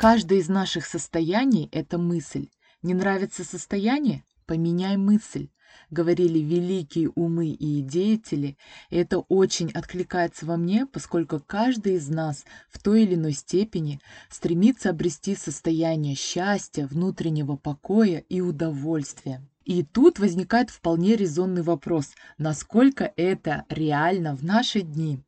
Каждое из наших состояний – это мысль. Не нравится состояние? Поменяй мысль говорили великие умы и деятели, и это очень откликается во мне, поскольку каждый из нас в той или иной степени стремится обрести состояние счастья, внутреннего покоя и удовольствия. И тут возникает вполне резонный вопрос, насколько это реально в наши дни.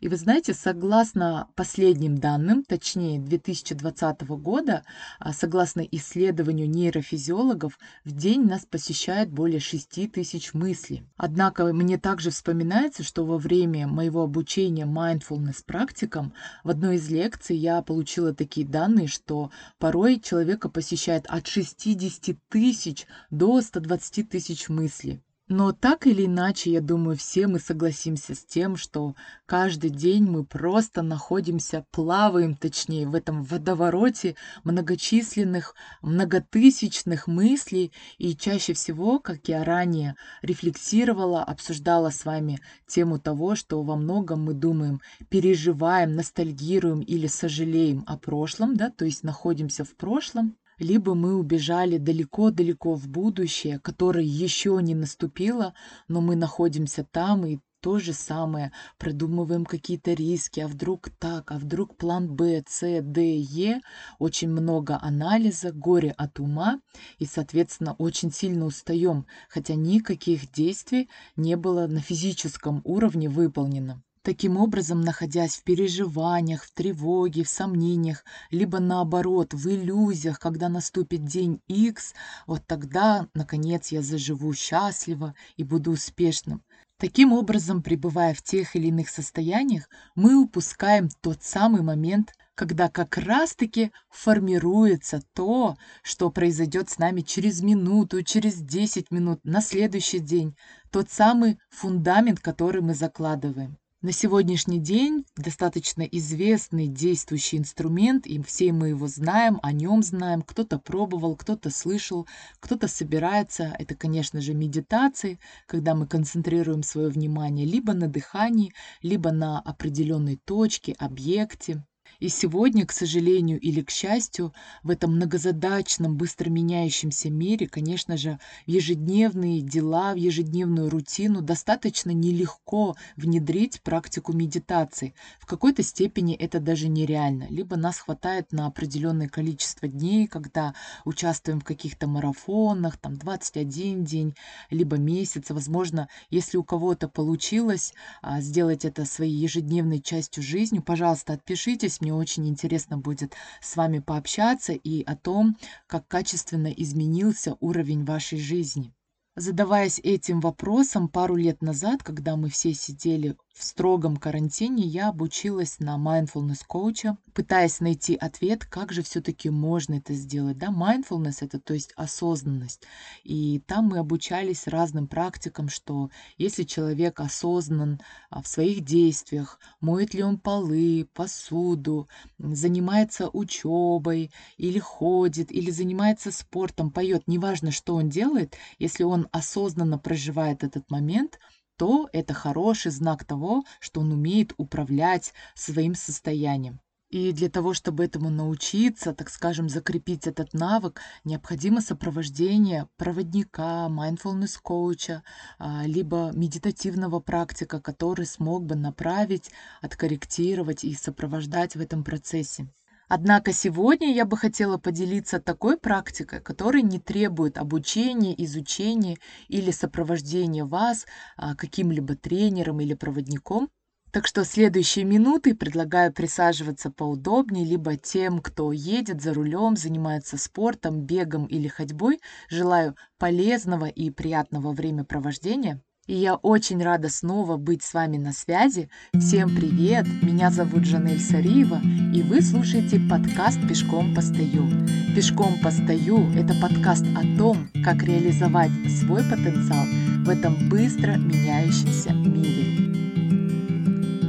И вы знаете, согласно последним данным, точнее 2020 года, а, согласно исследованию нейрофизиологов, в день нас посещает более 6 тысяч мыслей. Однако мне также вспоминается, что во время моего обучения mindfulness практикам в одной из лекций я получила такие данные, что порой человека посещает от 60 тысяч до 120 тысяч мыслей. Но так или иначе, я думаю, все мы согласимся с тем, что каждый день мы просто находимся, плаваем, точнее, в этом водовороте многочисленных, многотысячных мыслей. И чаще всего, как я ранее рефлексировала, обсуждала с вами тему того, что во многом мы думаем, переживаем, ностальгируем или сожалеем о прошлом, да, то есть находимся в прошлом, либо мы убежали далеко-далеко в будущее, которое еще не наступило, но мы находимся там и то же самое, продумываем какие-то риски, а вдруг так, а вдруг план Б, С, Д, Е, очень много анализа, горе от ума и, соответственно, очень сильно устаем, хотя никаких действий не было на физическом уровне выполнено. Таким образом, находясь в переживаниях, в тревоге, в сомнениях, либо наоборот, в иллюзиях, когда наступит день X, вот тогда, наконец, я заживу счастливо и буду успешным. Таким образом, пребывая в тех или иных состояниях, мы упускаем тот самый момент, когда как раз-таки формируется то, что произойдет с нами через минуту, через 10 минут, на следующий день, тот самый фундамент, который мы закладываем. На сегодняшний день достаточно известный действующий инструмент, и все мы его знаем, о нем знаем, кто-то пробовал, кто-то слышал, кто-то собирается. Это, конечно же, медитации, когда мы концентрируем свое внимание либо на дыхании, либо на определенной точке, объекте. И сегодня, к сожалению или к счастью, в этом многозадачном, быстро меняющемся мире, конечно же, в ежедневные дела, в ежедневную рутину достаточно нелегко внедрить практику медитации. В какой-то степени это даже нереально. Либо нас хватает на определенное количество дней, когда участвуем в каких-то марафонах, там 21 день, либо месяц. Возможно, если у кого-то получилось а, сделать это своей ежедневной частью жизни, пожалуйста, отпишитесь, мне очень интересно будет с вами пообщаться и о том, как качественно изменился уровень вашей жизни. Задаваясь этим вопросом пару лет назад, когда мы все сидели в строгом карантине я обучилась на mindfulness коуча, пытаясь найти ответ, как же все-таки можно это сделать. Да, mindfulness это то есть осознанность. И там мы обучались разным практикам, что если человек осознан а, в своих действиях, моет ли он полы, посуду, занимается учебой, или ходит, или занимается спортом, поет, неважно, что он делает, если он осознанно проживает этот момент – то это хороший знак того, что он умеет управлять своим состоянием. И для того, чтобы этому научиться, так скажем, закрепить этот навык, необходимо сопровождение проводника, mindfulness коуча, а, либо медитативного практика, который смог бы направить, откорректировать и сопровождать в этом процессе. Однако сегодня я бы хотела поделиться такой практикой, которая не требует обучения, изучения или сопровождения вас а, каким-либо тренером или проводником. Так что следующие минуты предлагаю присаживаться поудобнее, либо тем, кто едет за рулем, занимается спортом, бегом или ходьбой. Желаю полезного и приятного времяпровождения. И я очень рада снова быть с вами на связи. Всем привет! Меня зовут Жанель Сариева, и вы слушаете подкаст «Пешком постою». «Пешком постою» — это подкаст о том, как реализовать свой потенциал в этом быстро меняющемся мире.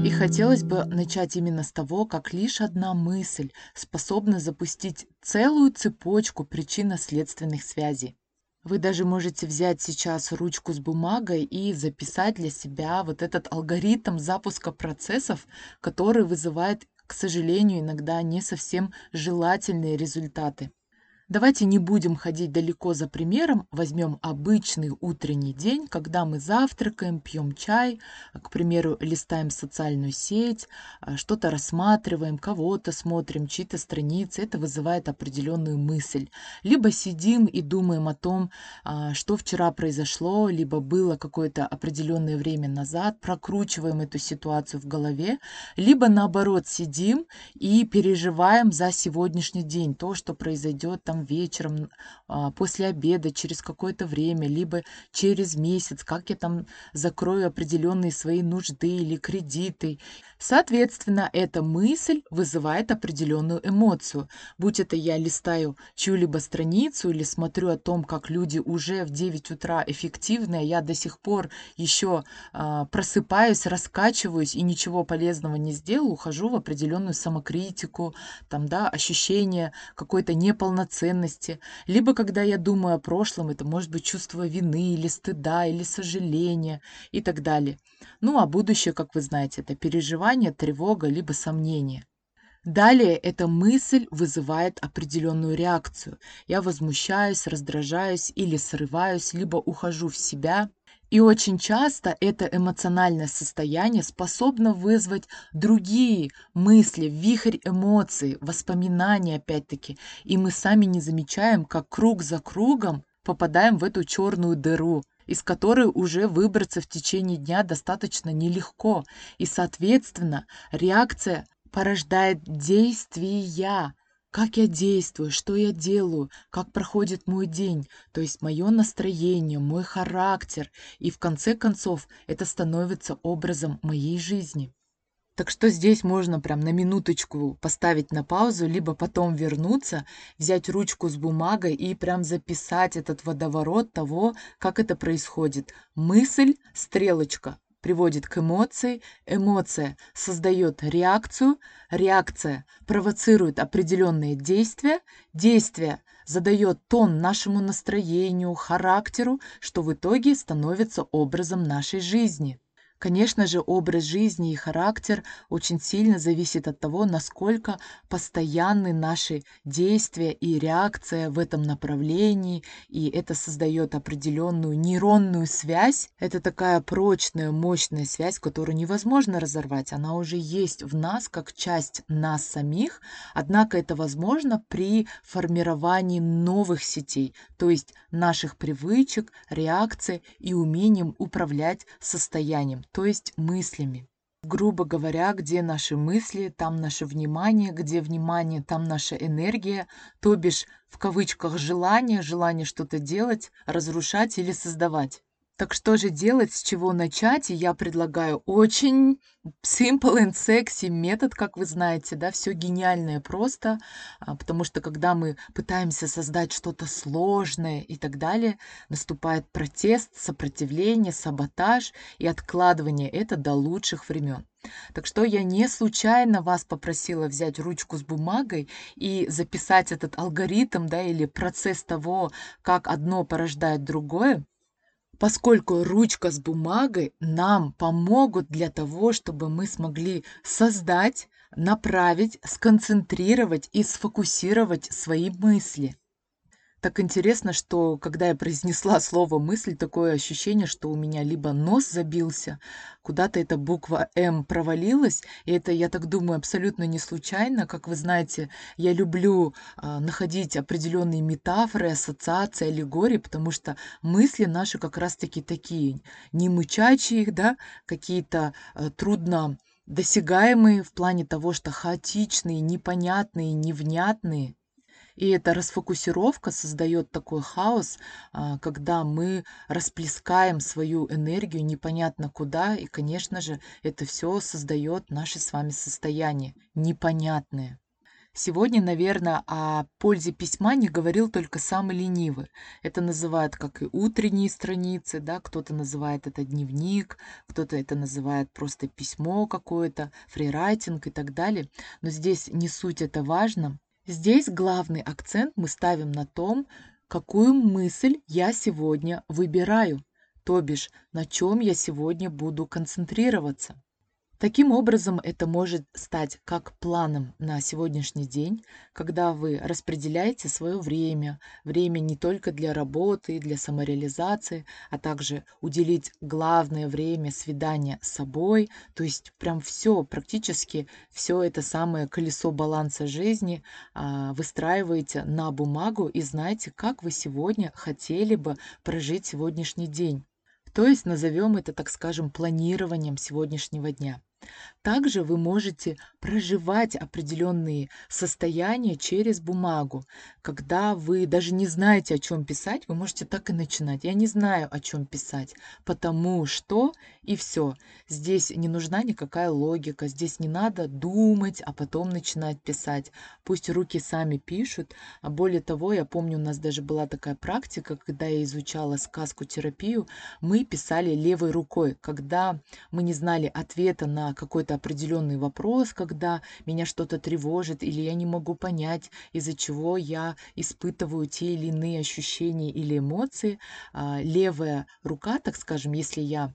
И хотелось бы начать именно с того, как лишь одна мысль способна запустить целую цепочку причинно-следственных связей. Вы даже можете взять сейчас ручку с бумагой и записать для себя вот этот алгоритм запуска процессов, который вызывает к сожалению, иногда не совсем желательные результаты. Давайте не будем ходить далеко за примером, возьмем обычный утренний день, когда мы завтракаем, пьем чай, к примеру, листаем социальную сеть, а, что-то рассматриваем, кого-то смотрим, чьи-то страницы, это вызывает определенную мысль. Либо сидим и думаем о том, а, что вчера произошло, либо было какое-то определенное время назад, прокручиваем эту ситуацию в голове, либо наоборот сидим и переживаем за сегодняшний день, то, что произойдет там там вечером, а, после обеда, через какое-то время, либо через месяц, как я там закрою определенные свои нужды или кредиты. Соответственно, эта мысль вызывает определенную эмоцию. Будь это я листаю чью-либо страницу или смотрю о том, как люди уже в 9 утра эффективные, я до сих пор еще а, просыпаюсь, раскачиваюсь и ничего полезного не сделал, ухожу в определенную самокритику, там, да, ощущение какой-то неполноценности, ценности, либо когда я думаю о прошлом, это может быть чувство вины или стыда, или сожаления и так далее. Ну а будущее, как вы знаете, это переживание, тревога, либо сомнение. Далее эта мысль вызывает определенную реакцию. Я возмущаюсь, раздражаюсь или срываюсь, либо ухожу в себя, и очень часто это эмоциональное состояние способно вызвать другие мысли, вихрь эмоций, воспоминания опять-таки. И мы сами не замечаем, как круг за кругом попадаем в эту черную дыру, из которой уже выбраться в течение дня достаточно нелегко. И, соответственно, реакция порождает действия, как я действую, что я делаю, как проходит мой день, то есть мое настроение, мой характер, и в конце концов это становится образом моей жизни. Так что здесь можно прям на минуточку поставить на паузу, либо потом вернуться, взять ручку с бумагой и прям записать этот водоворот того, как это происходит. Мысль, стрелочка, приводит к эмоции, эмоция создает реакцию, реакция провоцирует определенные действия, действие задает тон нашему настроению, характеру, что в итоге становится образом нашей жизни. Конечно же, образ жизни и характер очень сильно зависит от того, насколько постоянны наши действия и реакция в этом направлении, и это создает определенную нейронную связь. Это такая прочная, мощная связь, которую невозможно разорвать. Она уже есть в нас, как часть нас самих, однако это возможно при формировании новых сетей, то есть наших привычек, реакций и умением управлять состоянием то есть мыслями. Грубо говоря, где наши мысли, там наше внимание, где внимание, там наша энергия, то бишь в кавычках желание, желание что-то делать, разрушать или создавать. Так что же делать, с чего начать? И я предлагаю очень simple and sexy метод, как вы знаете, да, все гениальное просто, а, потому что когда мы пытаемся создать что-то сложное и так далее, наступает протест, сопротивление, саботаж и откладывание это до лучших времен. Так что я не случайно вас попросила взять ручку с бумагой и записать этот алгоритм, да, или процесс того, как одно порождает другое, поскольку ручка с бумагой нам помогут для того, чтобы мы смогли создать, направить, сконцентрировать и сфокусировать свои мысли. Так интересно, что когда я произнесла слово «мысль», такое ощущение, что у меня либо нос забился, куда-то эта буква «М» провалилась, и это, я так думаю, абсолютно не случайно. Как вы знаете, я люблю а, находить определенные метафоры, ассоциации, аллегории, потому что мысли наши как раз-таки такие, не мычачие, да, какие-то а, трудно досягаемые в плане того, что хаотичные, непонятные, невнятные. И эта расфокусировка создает такой хаос, а, когда мы расплескаем свою энергию непонятно куда, и, конечно же, это все создает наше с вами состояние непонятное. Сегодня, наверное, о пользе письма не говорил только самый ленивый. Это называют как и утренние страницы, да, кто-то называет это дневник, кто-то это называет просто письмо какое-то, фрирайтинг и так далее. Но здесь не суть это важно. Здесь главный акцент мы ставим на том, какую мысль я сегодня выбираю, то бишь на чем я сегодня буду концентрироваться. Таким образом, это может стать как планом на сегодняшний день, когда вы распределяете свое время, время не только для работы, для самореализации, а также уделить главное время свидания с собой, то есть прям все, практически все это самое колесо баланса жизни а, выстраиваете на бумагу и знаете, как вы сегодня хотели бы прожить сегодняшний день. То есть назовем это, так скажем, планированием сегодняшнего дня. Также вы можете проживать определенные состояния через бумагу. Когда вы даже не знаете, о чем писать, вы можете так и начинать. Я не знаю, о чем писать, потому что и все. Здесь не нужна никакая логика, здесь не надо думать, а потом начинать писать. Пусть руки сами пишут. А более того, я помню, у нас даже была такая практика, когда я изучала сказку терапию, мы писали левой рукой. Когда мы не знали ответа на какой-то определенный вопрос, когда меня что-то тревожит или я не могу понять, из-за чего я испытываю те или иные ощущения или эмоции. А, левая рука, так скажем, если я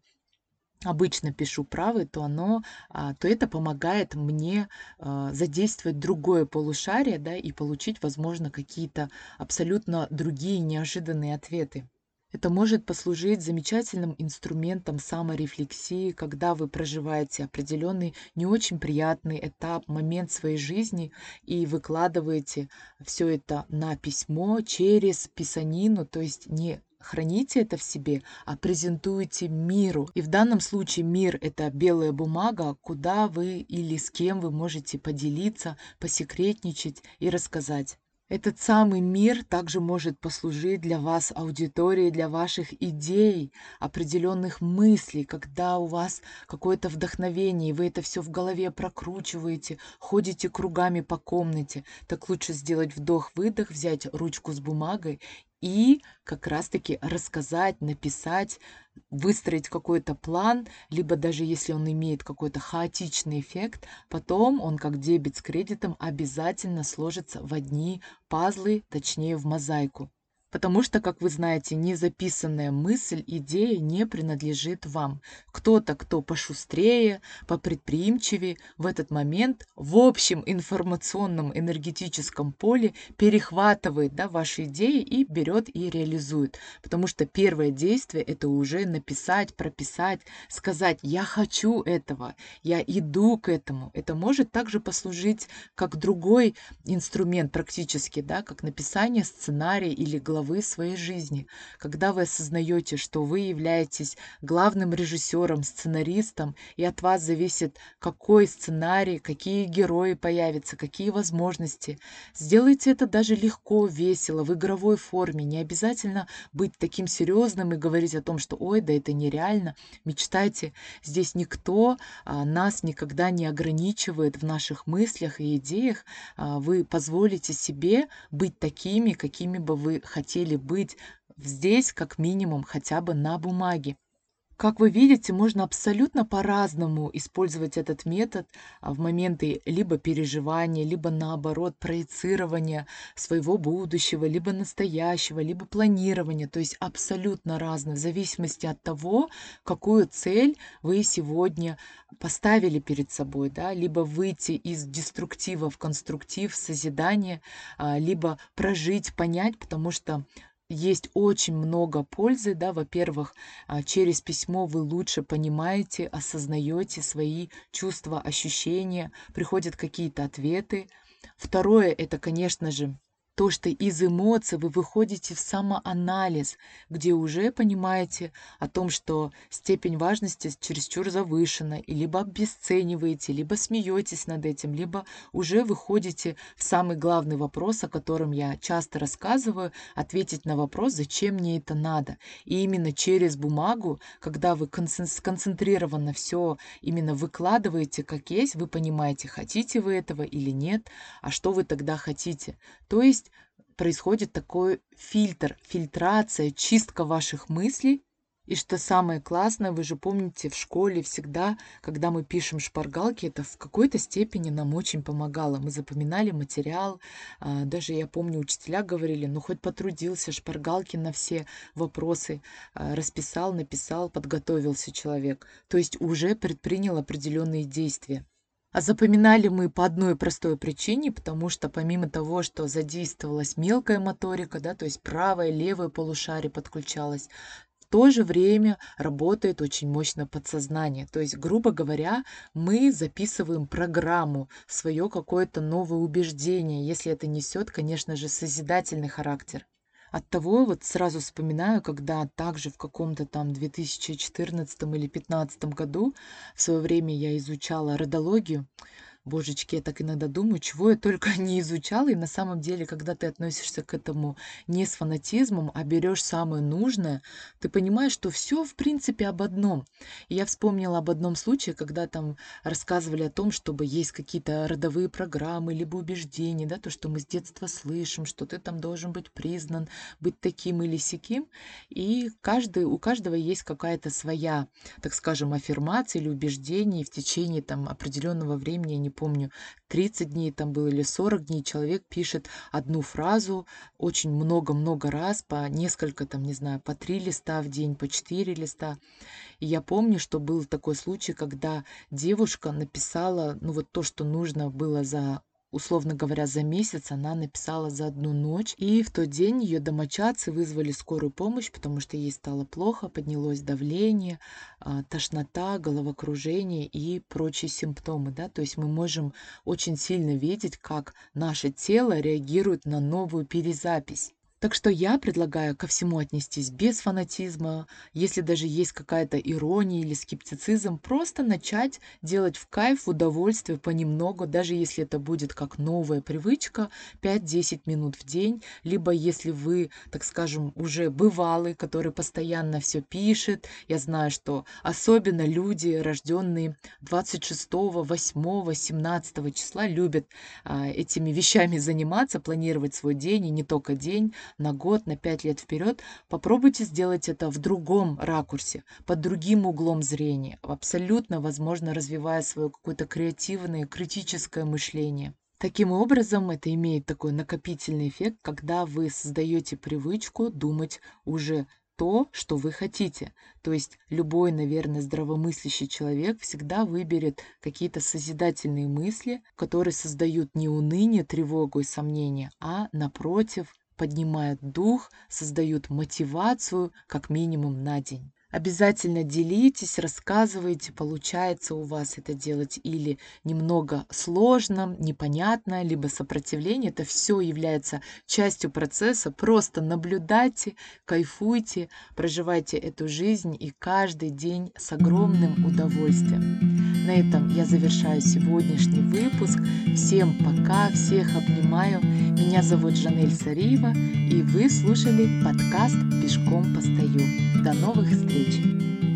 обычно пишу правой, то оно, а, то это помогает мне а, задействовать другое полушарие, да, и получить, возможно, какие-то абсолютно другие неожиданные ответы. Это может послужить замечательным инструментом саморефлексии, когда вы проживаете определенный не очень приятный этап, момент своей жизни и выкладываете все это на письмо через писанину, то есть не храните это в себе, а презентуете миру. И в данном случае мир – это белая бумага, куда вы или с кем вы можете поделиться, посекретничать и рассказать. Этот самый мир также может послужить для вас аудиторией, для ваших идей, определенных мыслей, когда у вас какое-то вдохновение, и вы это все в голове прокручиваете, ходите кругами по комнате. Так лучше сделать вдох-выдох, взять ручку с бумагой и как раз-таки рассказать, написать, выстроить какой-то план, либо даже если он имеет какой-то хаотичный эффект, потом он как дебет с кредитом обязательно сложится в одни пазлы, точнее в мозаику. Потому что, как вы знаете, незаписанная мысль, идея не принадлежит вам. Кто-то, кто пошустрее, попредприимчивее, в этот момент в общем информационном энергетическом поле перехватывает да, ваши идеи и берет и реализует. Потому что первое действие – это уже написать, прописать, сказать «я хочу этого», «я иду к этому». Это может также послужить как другой инструмент практически, да, как написание сценария или главы главы своей жизни, когда вы осознаете, что вы являетесь главным режиссером, сценаристом, и от вас зависит, какой сценарий, какие герои появятся, какие возможности. Сделайте это даже легко, весело, в игровой форме. Не обязательно быть таким серьезным и говорить о том, что ой, да это нереально. Мечтайте. Здесь никто а, нас никогда не ограничивает в наших мыслях и идеях. А, вы позволите себе быть такими, какими бы вы хотели хотели быть здесь как минимум хотя бы на бумаге. Как вы видите, можно абсолютно по-разному использовать этот метод а, в моменты либо переживания, либо наоборот проецирования своего будущего, либо настоящего, либо планирования. То есть абсолютно разно, в зависимости от того, какую цель вы сегодня поставили перед собой. Да? Либо выйти из деструктива в конструктив, созидание, а, либо прожить, понять, потому что есть очень много пользы, да, во-первых, а, через письмо вы лучше понимаете, осознаете свои чувства, ощущения, приходят какие-то ответы. Второе, это, конечно же, то, что из эмоций вы выходите в самоанализ, где уже понимаете о том, что степень важности чересчур завышена, и либо обесцениваете, либо смеетесь над этим, либо уже выходите в самый главный вопрос, о котором я часто рассказываю, ответить на вопрос, зачем мне это надо. И именно через бумагу, когда вы сконцентрированно все именно выкладываете как есть, вы понимаете, хотите вы этого или нет, а что вы тогда хотите. То есть происходит такой фильтр, фильтрация, чистка ваших мыслей И что самое классное, вы же помните, в школе всегда, когда мы пишем шпаргалки, это в какой-то степени нам очень помогало. Мы запоминали материал, а, даже я помню, учителя говорили, ну хоть потрудился, шпаргалки на все вопросы а, расписал, написал, подготовился человек. То есть уже предпринял определенные действия. А запоминали мы по одной простой причине, потому что помимо того, что задействовалась мелкая моторика, да, то есть правое, левое полушарие подключалось, то же время работает очень мощно подсознание. То есть, грубо говоря, мы записываем программу, свое какое-то новое убеждение, если это несет, конечно же, созидательный характер. От того вот сразу вспоминаю, когда также в каком-то там 2014 или 2015 году в свое время я изучала родологию, Божечки, я так иногда думаю, чего я только не изучала. И на самом деле, когда ты относишься к этому не с фанатизмом, а берешь самое нужное, ты понимаешь, что все в принципе об одном. И я вспомнила об одном случае, когда там рассказывали о том, чтобы есть какие-то родовые программы, либо убеждения, да, то, что мы с детства слышим, что ты там должен быть признан, быть таким или сяким. И каждый, у каждого есть какая-то своя, так скажем, аффирмация или убеждение, в течение там определенного времени они помню, 30 дней там было или 40 дней, человек пишет одну фразу очень много-много раз, по несколько там, не знаю, по три листа в день, по четыре листа. И я помню, что был такой случай, когда девушка написала, ну вот то, что нужно было за условно говоря, за месяц она написала за одну ночь. И в тот день ее домочадцы вызвали скорую помощь, потому что ей стало плохо, поднялось давление, а, тошнота, головокружение и прочие симптомы. Да? То есть мы можем очень сильно видеть, как наше тело реагирует на новую перезапись. Так что я предлагаю ко всему отнестись без фанатизма, если даже есть какая-то ирония или скептицизм, просто начать делать в кайф, удовольствие, понемногу, даже если это будет как новая привычка, 5-10 минут в день, либо если вы, так скажем, уже бывалый, который постоянно все пишет, я знаю, что особенно люди, рожденные 26, 8, 17 числа, любят а, этими вещами заниматься, планировать свой день, и не только день, на год, на пять лет вперед, попробуйте сделать это в другом ракурсе, под другим углом зрения, абсолютно, возможно, развивая свое какое-то креативное, критическое мышление. Таким образом, это имеет такой накопительный эффект, когда вы создаете привычку думать уже то, что вы хотите. То есть любой, наверное, здравомыслящий человек всегда выберет какие-то созидательные мысли, которые создают не уныние, тревогу и сомнения, а, напротив, поднимают дух, создают мотивацию как минимум на день. Обязательно делитесь, рассказывайте, получается у вас это делать или немного сложно, непонятно, либо сопротивление. Это все является частью процесса. Просто наблюдайте, кайфуйте, проживайте эту жизнь и каждый день с огромным удовольствием. На этом я завершаю сегодняшний выпуск. Всем пока, всех обнимаю. Меня зовут Жанель Сариева, и вы слушали подкаст «Пешком постою». До новых встреч! page.